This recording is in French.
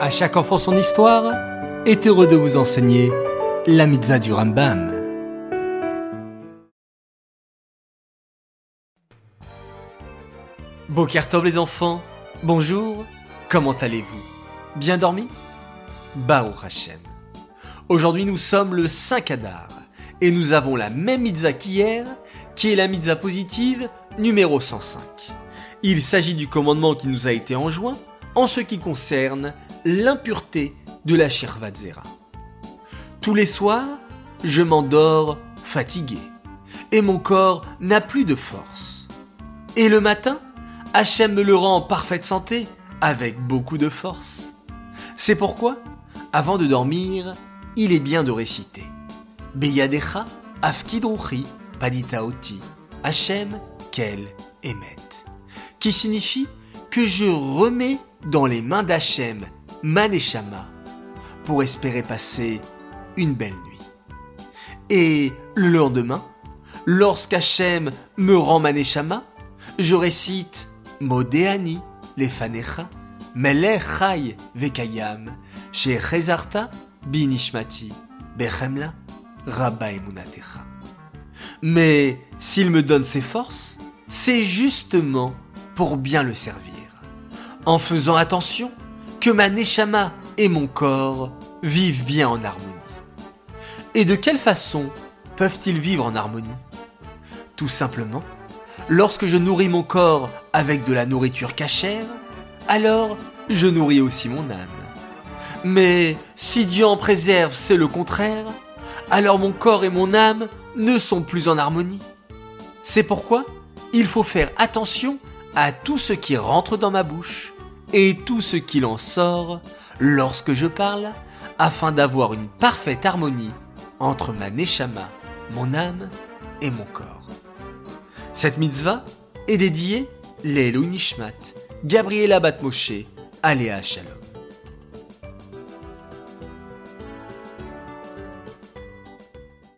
À chaque enfant son histoire est heureux de vous enseigner la mitzvah du Rambam. Bokertov les enfants, bonjour, comment allez-vous? Bien dormi? Baruch Hashem. Aujourd'hui nous sommes le 5 Adar et nous avons la même mitzvah qu'hier qui est la mitzvah positive numéro 105. Il s'agit du commandement qui nous a été enjoint en ce qui concerne l'impureté de la Shirvatzera. Tous les soirs, je m'endors fatigué et mon corps n'a plus de force. Et le matin, Hachem me le rend en parfaite santé avec beaucoup de force. C'est pourquoi, avant de dormir, il est bien de réciter Beyadecha Afkidruchi Paditaoti Hachem Kel Emet qui signifie que je remets dans les mains d'Hachem Maneshama pour espérer passer une belle nuit. Et le lendemain, lorsqu'Hachem me rend Maneshama, je récite Modéani Lefanecha Melech Chai Vekayam chez Binishmati Bechemla Rabba Emunatecha. Mais s'il me donne ses forces, c'est justement pour bien le servir, en faisant attention que ma neshama et mon corps vivent bien en harmonie. Et de quelle façon peuvent-ils vivre en harmonie? Tout simplement, lorsque je nourris mon corps avec de la nourriture cachère, alors je nourris aussi mon âme. Mais si Dieu en préserve, c'est le contraire, alors mon corps et mon âme ne sont plus en harmonie. C'est pourquoi il faut faire attention à tout ce qui rentre dans ma bouche et tout ce qu'il en sort lorsque je parle, afin d'avoir une parfaite harmonie entre ma neshama, mon âme et mon corps. Cette mitzvah est dédiée Lelo Nishmat, Gabriela Batmoshe, Aléa Shalom.